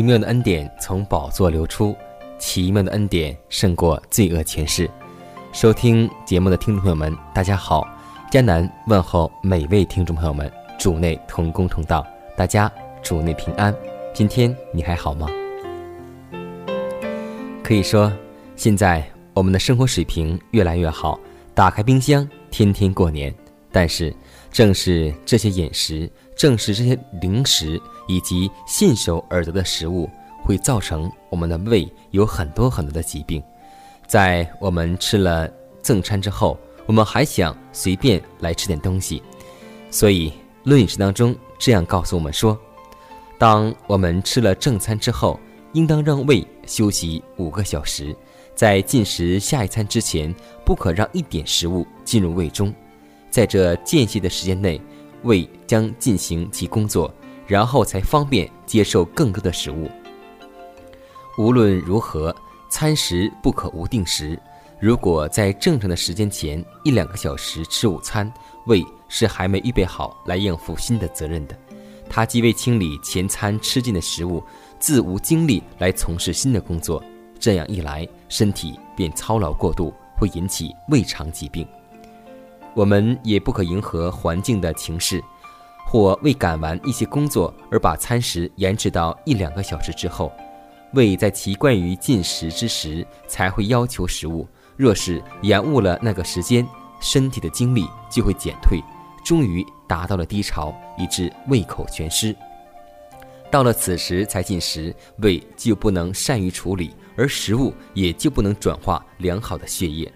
奇妙的恩典从宝座流出，奇妙的恩典胜过罪恶前世。收听节目的听众朋友们，大家好！迦南问候每位听众朋友们，主内同工同道，大家主内平安。今天你还好吗？可以说，现在我们的生活水平越来越好，打开冰箱，天天过年。但是，正是这些饮食。正是这些零食以及信手而得的食物，会造成我们的胃有很多很多的疾病。在我们吃了正餐之后，我们还想随便来吃点东西。所以《论饮食》当中这样告诉我们说：当我们吃了正餐之后，应当让胃休息五个小时，在进食下一餐之前，不可让一点食物进入胃中。在这间隙的时间内。胃将进行其工作，然后才方便接受更多的食物。无论如何，餐食不可无定时。如果在正常的时间前一两个小时吃午餐，胃是还没预备好来应付新的责任的。它既未清理前餐吃进的食物，自无精力来从事新的工作。这样一来，身体便操劳过度，会引起胃肠疾病。我们也不可迎合环境的情势，或为赶完一些工作而把餐食延迟到一两个小时之后。胃在习惯于进食之时才会要求食物，若是延误了那个时间，身体的精力就会减退，终于达到了低潮，以致胃口全失。到了此时才进食，胃就不能善于处理，而食物也就不能转化良好的血液。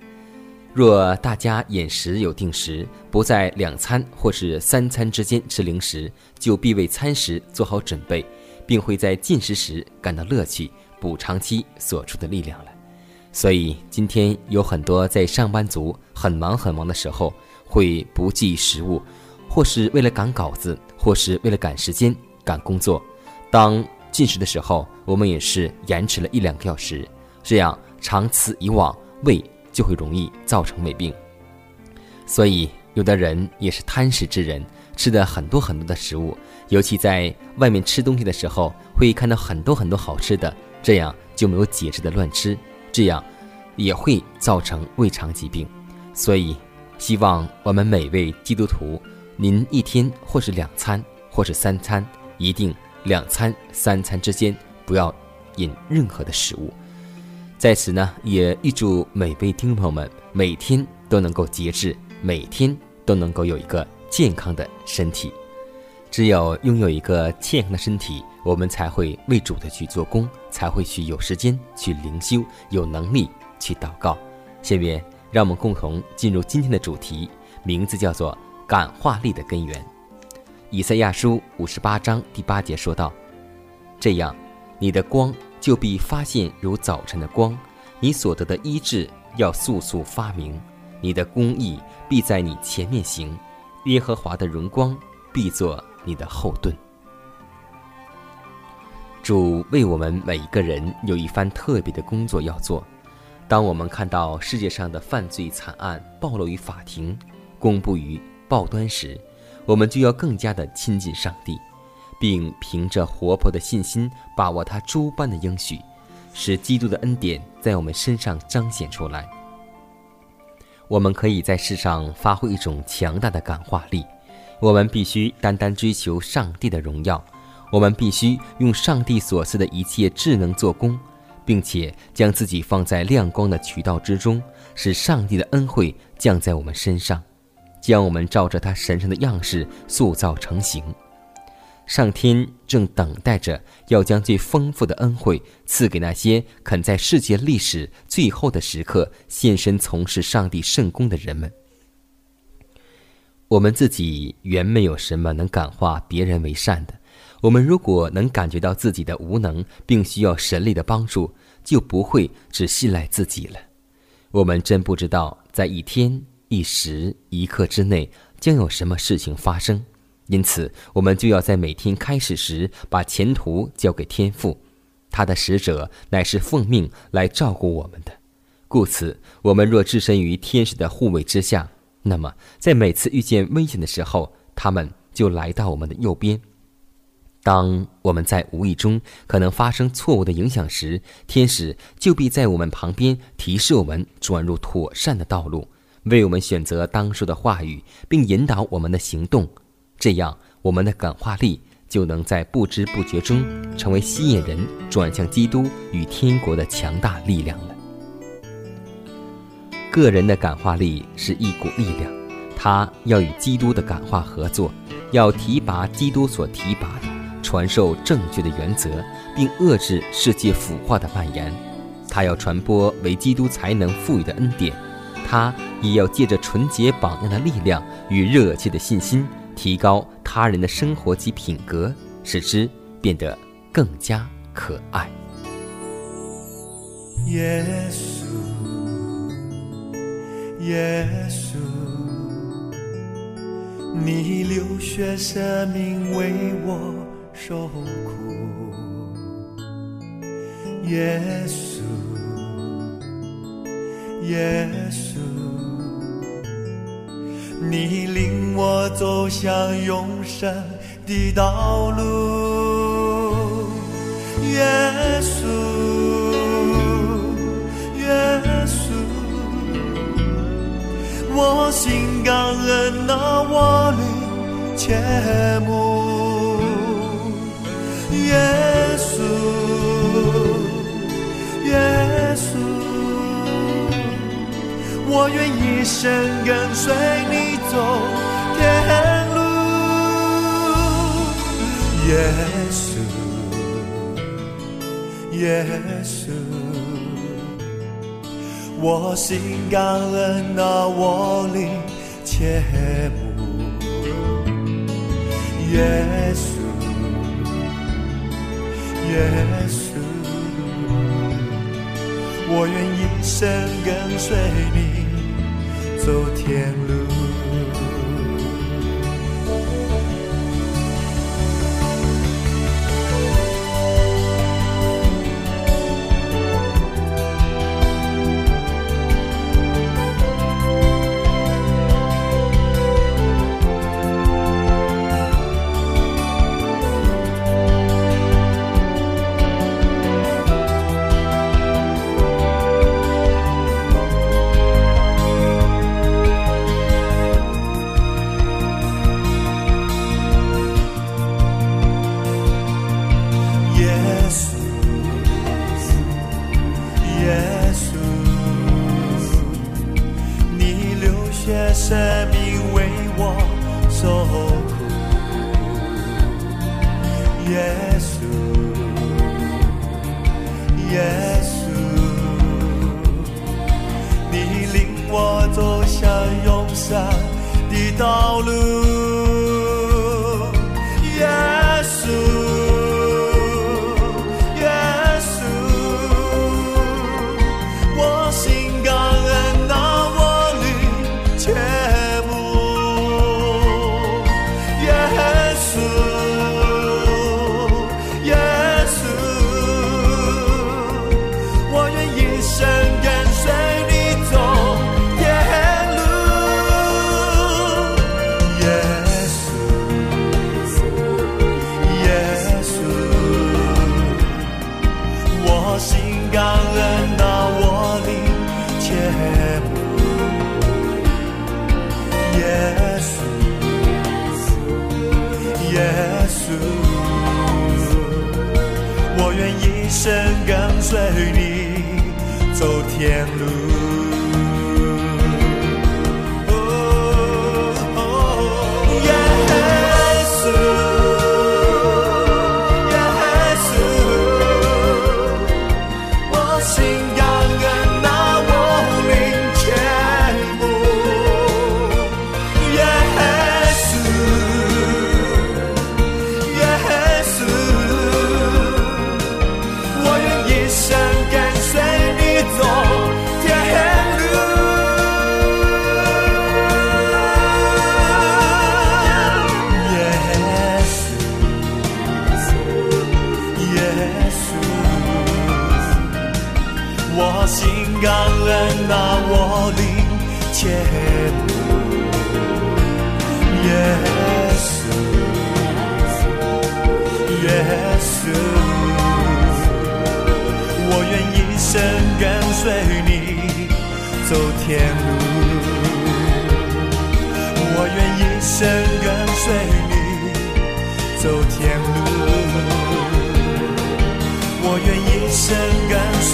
若大家饮食有定时，不在两餐或是三餐之间吃零食，就必为餐食做好准备，并会在进食时感到乐趣，补偿期所出的力量了。所以今天有很多在上班族很忙很忙的时候，会不计食物，或是为了赶稿子，或是为了赶时间赶工作。当进食的时候，我们也是延迟了一两个小时，这样长此以往，胃。就会容易造成胃病，所以有的人也是贪食之人，吃的很多很多的食物，尤其在外面吃东西的时候，会看到很多很多好吃的，这样就没有节制的乱吃，这样也会造成胃肠疾病。所以，希望我们每位基督徒，您一天或是两餐或是三餐，一定两餐三餐之间不要饮任何的食物。在此呢，也预祝每位听众朋友们每天都能够节制，每天都能够有一个健康的身体。只有拥有一个健康的身体，我们才会为主的去做工，才会去有时间去灵修，有能力去祷告。下面让我们共同进入今天的主题，名字叫做“感化力的根源”。以赛亚书五十八章第八节说道：“这样，你的光。”就必发现如早晨的光，你所得的医治要速速发明，你的公义必在你前面行，耶和华的荣光必作你的后盾。主为我们每一个人有一番特别的工作要做。当我们看到世界上的犯罪惨案暴露于法庭，公布于报端时，我们就要更加的亲近上帝。并凭着活泼的信心把握他诸般的应许，使基督的恩典在我们身上彰显出来。我们可以在世上发挥一种强大的感化力。我们必须单单追求上帝的荣耀，我们必须用上帝所赐的一切智能做工，并且将自己放在亮光的渠道之中，使上帝的恩惠降在我们身上，将我们照着他神圣的样式塑造成型。上天正等待着要将最丰富的恩惠赐给那些肯在世界历史最后的时刻献身从事上帝圣功的人们。我们自己原没有什么能感化别人为善的。我们如果能感觉到自己的无能，并需要神力的帮助，就不会只信赖自己了。我们真不知道在一天、一时、一刻之内将有什么事情发生。因此，我们就要在每天开始时把前途交给天父，他的使者乃是奉命来照顾我们的。故此，我们若置身于天使的护卫之下，那么在每次遇见危险的时候，他们就来到我们的右边。当我们在无意中可能发生错误的影响时，天使就必在我们旁边提示我们转入妥善的道路，为我们选择当说的话语，并引导我们的行动。这样，我们的感化力就能在不知不觉中成为吸引人转向基督与天国的强大力量了。个人的感化力是一股力量，它要与基督的感化合作，要提拔基督所提拔的，传授正确的原则，并遏制世界腐化的蔓延。它要传播为基督才能赋予的恩典，它也要借着纯洁榜样的力量与热切的信心。提高他人的生活及品格，使之变得更加可爱。耶稣，耶稣，你流血舍命为我受苦。耶稣，耶稣。你领我走向永生的道路，耶稣，耶稣，我心感恩那我灵切慕，耶稣，耶一生跟随你。走天路，耶稣，耶稣，我心感恩那我灵切慕，耶稣，耶稣，我愿一生跟随你走天路。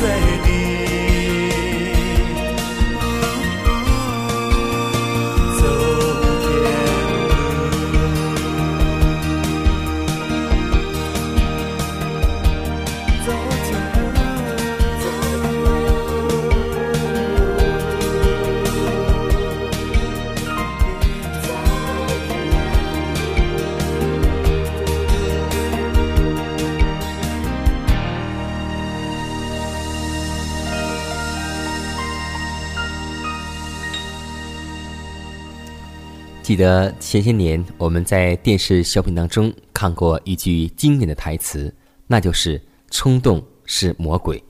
最低记得前些年我们在电视小品当中看过一句经典的台词，那就是“冲动是魔鬼”。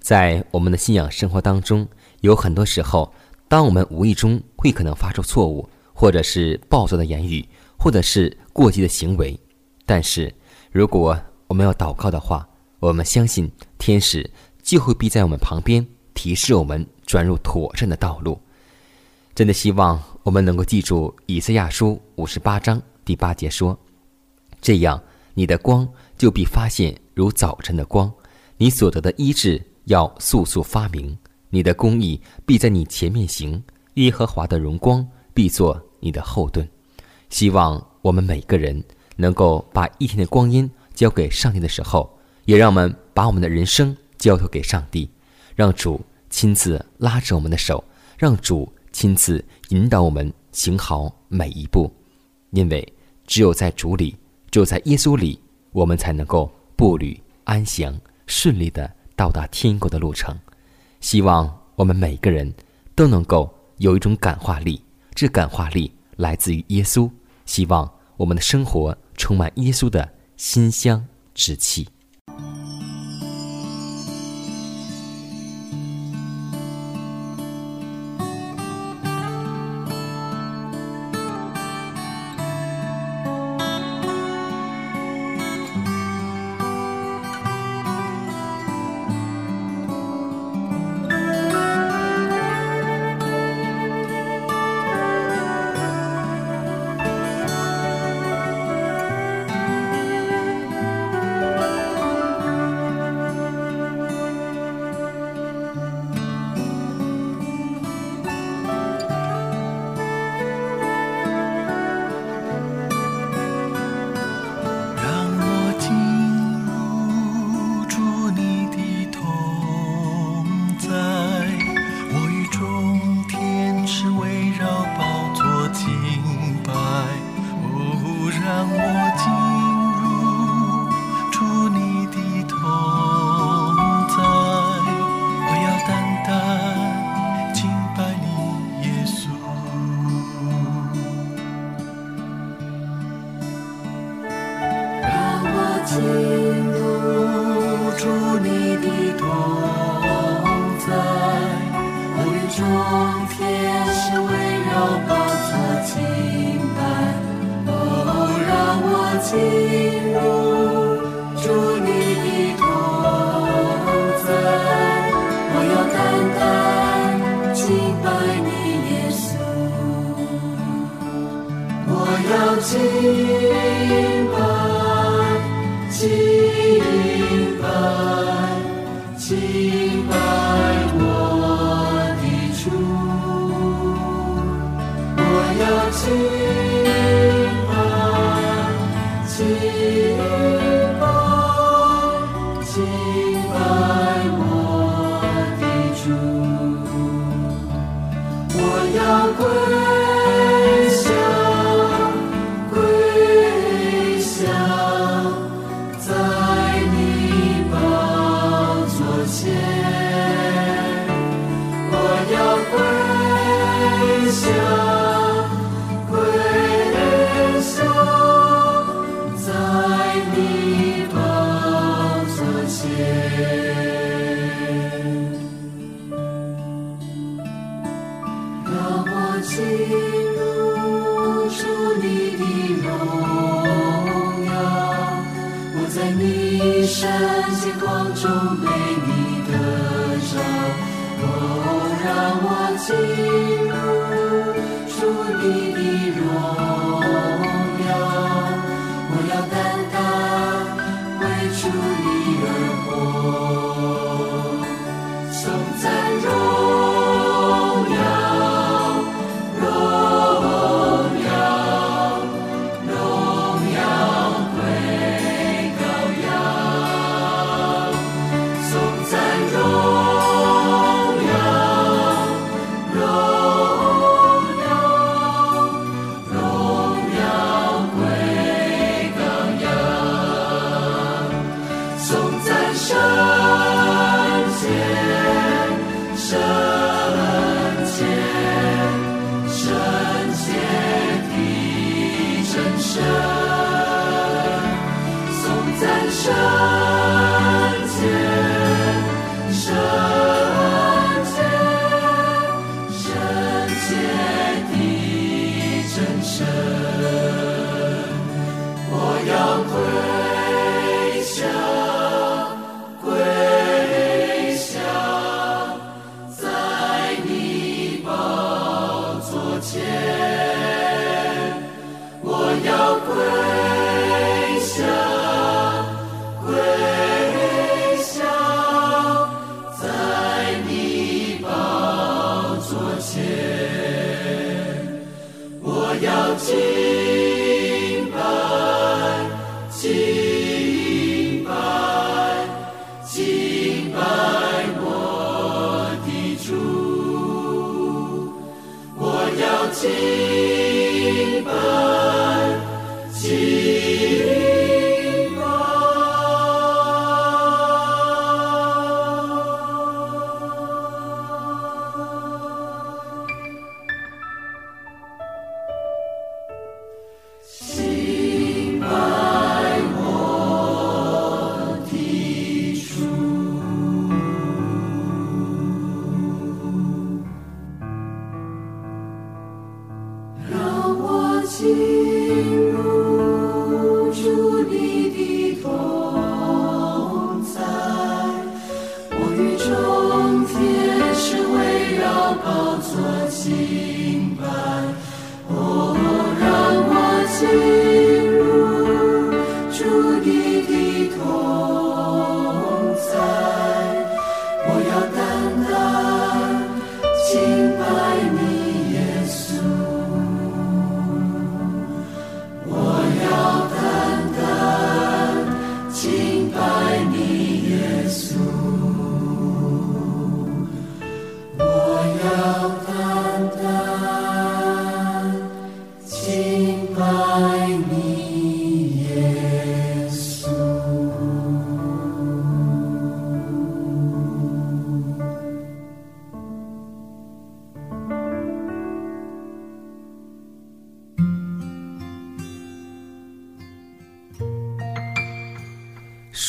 在我们的信仰生活当中，有很多时候，当我们无意中会可能发出错误，或者是暴躁的言语，或者是过激的行为。但是，如果我们要祷告的话，我们相信天使就会必在我们旁边提示我们转入妥善的道路。真的希望。我们能够记住《以赛亚书》五十八章第八节说：“这样，你的光就必发现如早晨的光，你所得的医治要速速发明，你的公义必在你前面行，耶和华的荣光必作你的后盾。”希望我们每个人能够把一天的光阴交给上帝的时候，也让我们把我们的人生交托给上帝，让主亲自拉着我们的手，让主。亲自引导我们行好每一步，因为只有在主里，只有在耶稣里，我们才能够步履安详、顺利的到达天国的路程。希望我们每个人都能够有一种感化力，这感化力来自于耶稣。希望我们的生活充满耶稣的馨香之气。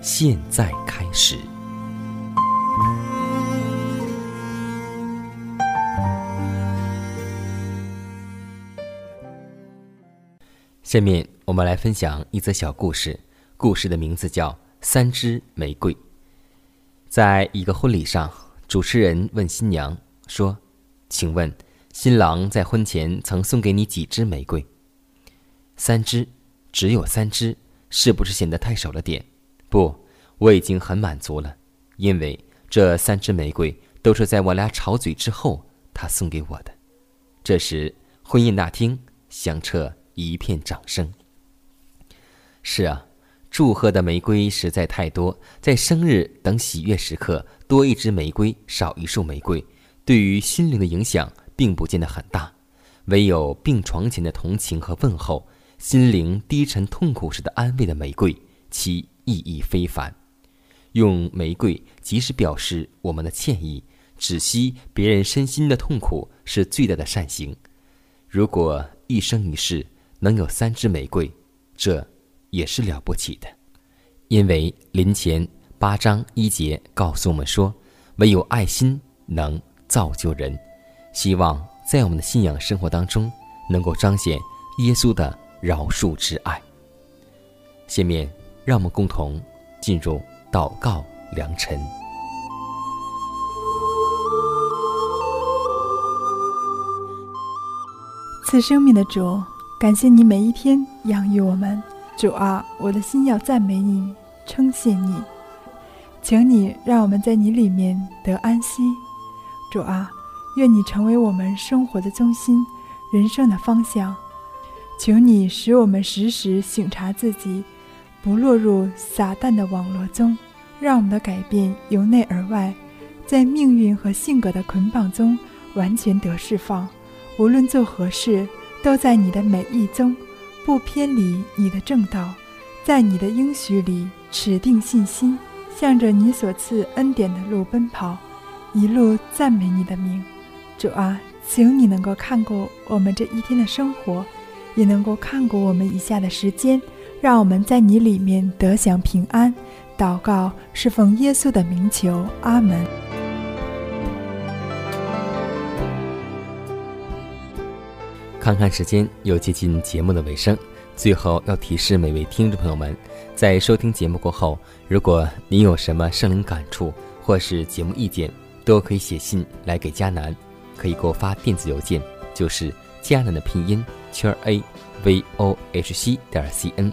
现在开始。下面我们来分享一则小故事，故事的名字叫《三支玫瑰》。在一个婚礼上，主持人问新娘说：“请问，新郎在婚前曾送给你几支玫瑰？”“三支，只有三支，是不是显得太少了点？”“不，我已经很满足了，因为这三支玫瑰都是在我俩吵嘴之后他送给我的。”这时，婚宴大厅响彻。一片掌声。是啊，祝贺的玫瑰实在太多，在生日等喜悦时刻，多一支玫瑰，少一束玫瑰，对于心灵的影响并不见得很大。唯有病床前的同情和问候，心灵低沉痛苦时的安慰的玫瑰，其意义非凡。用玫瑰及时表示我们的歉意，止息别人身心的痛苦，是最大的善行。如果一生一世，能有三支玫瑰，这也是了不起的，因为林前八章一节告诉我们说，唯有爱心能造就人。希望在我们的信仰生活当中，能够彰显耶稣的饶恕之爱。下面，让我们共同进入祷告良辰。赐生命的主。感谢你每一天养育我们，主啊，我的心要赞美你，称谢你，请你让我们在你里面得安息，主啊，愿你成为我们生活的中心，人生的方向，求你使我们时时省察自己，不落入撒旦的网络中，让我们的改变由内而外，在命运和性格的捆绑中完全得释放，无论做何事。都在你的美意中，不偏离你的正道，在你的应许里持定信心，向着你所赐恩典的路奔跑，一路赞美你的名。主啊，请你能够看过我们这一天的生活，也能够看过我们以下的时间，让我们在你里面得享平安。祷告是奉耶稣的名求，阿门。看看时间，又接近节目的尾声。最后要提示每位听众朋友们，在收听节目过后，如果您有什么圣灵感触或是节目意见，都可以写信来给迦南，可以给我发电子邮件，就是迦南的拼音圈 a v o h c 点 c n。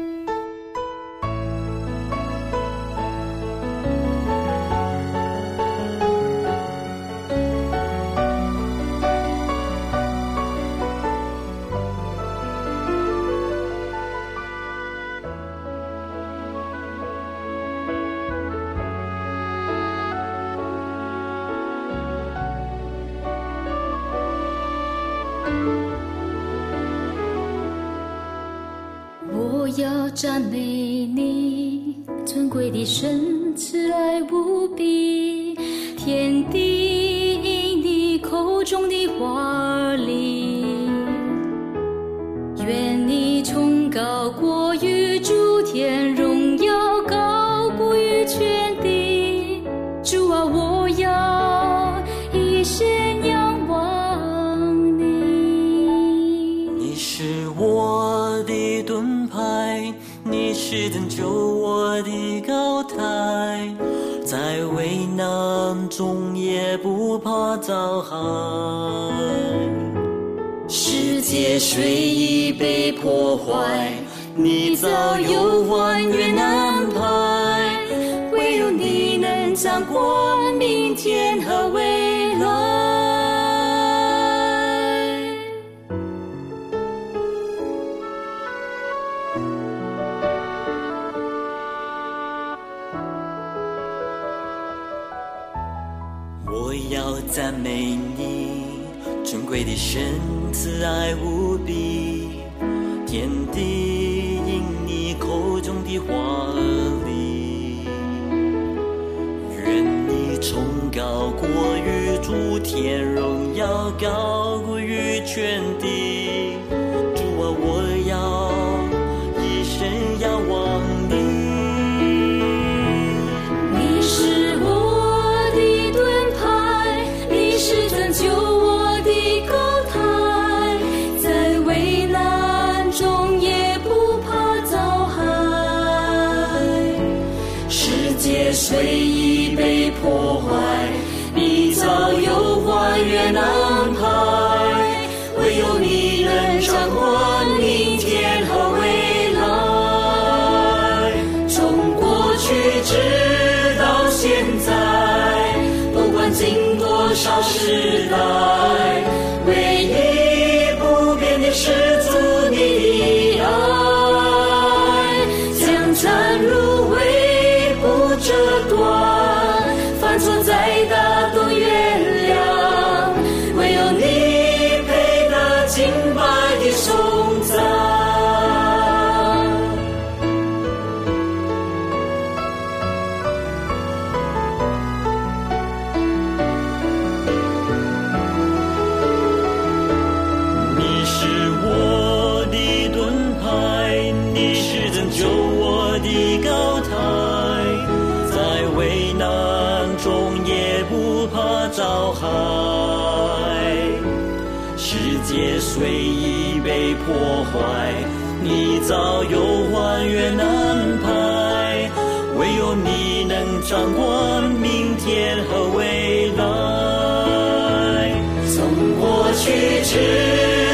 要赞美你尊贵的神，慈爱无比，天地因你口中的话中也不怕遭害。世界虽已被破坏，你早有万缘安排，唯有你能掌管明天和未来。赞美你，尊贵的神慈爱无比，天地因你口中的话而立。愿你崇高过于诸天，荣耀高过于全。也随意被破坏，你早有花园。回忆被破坏你早有还原安排唯有你能掌管明天和未来。从过去直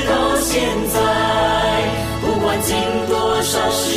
到现在不管经多少时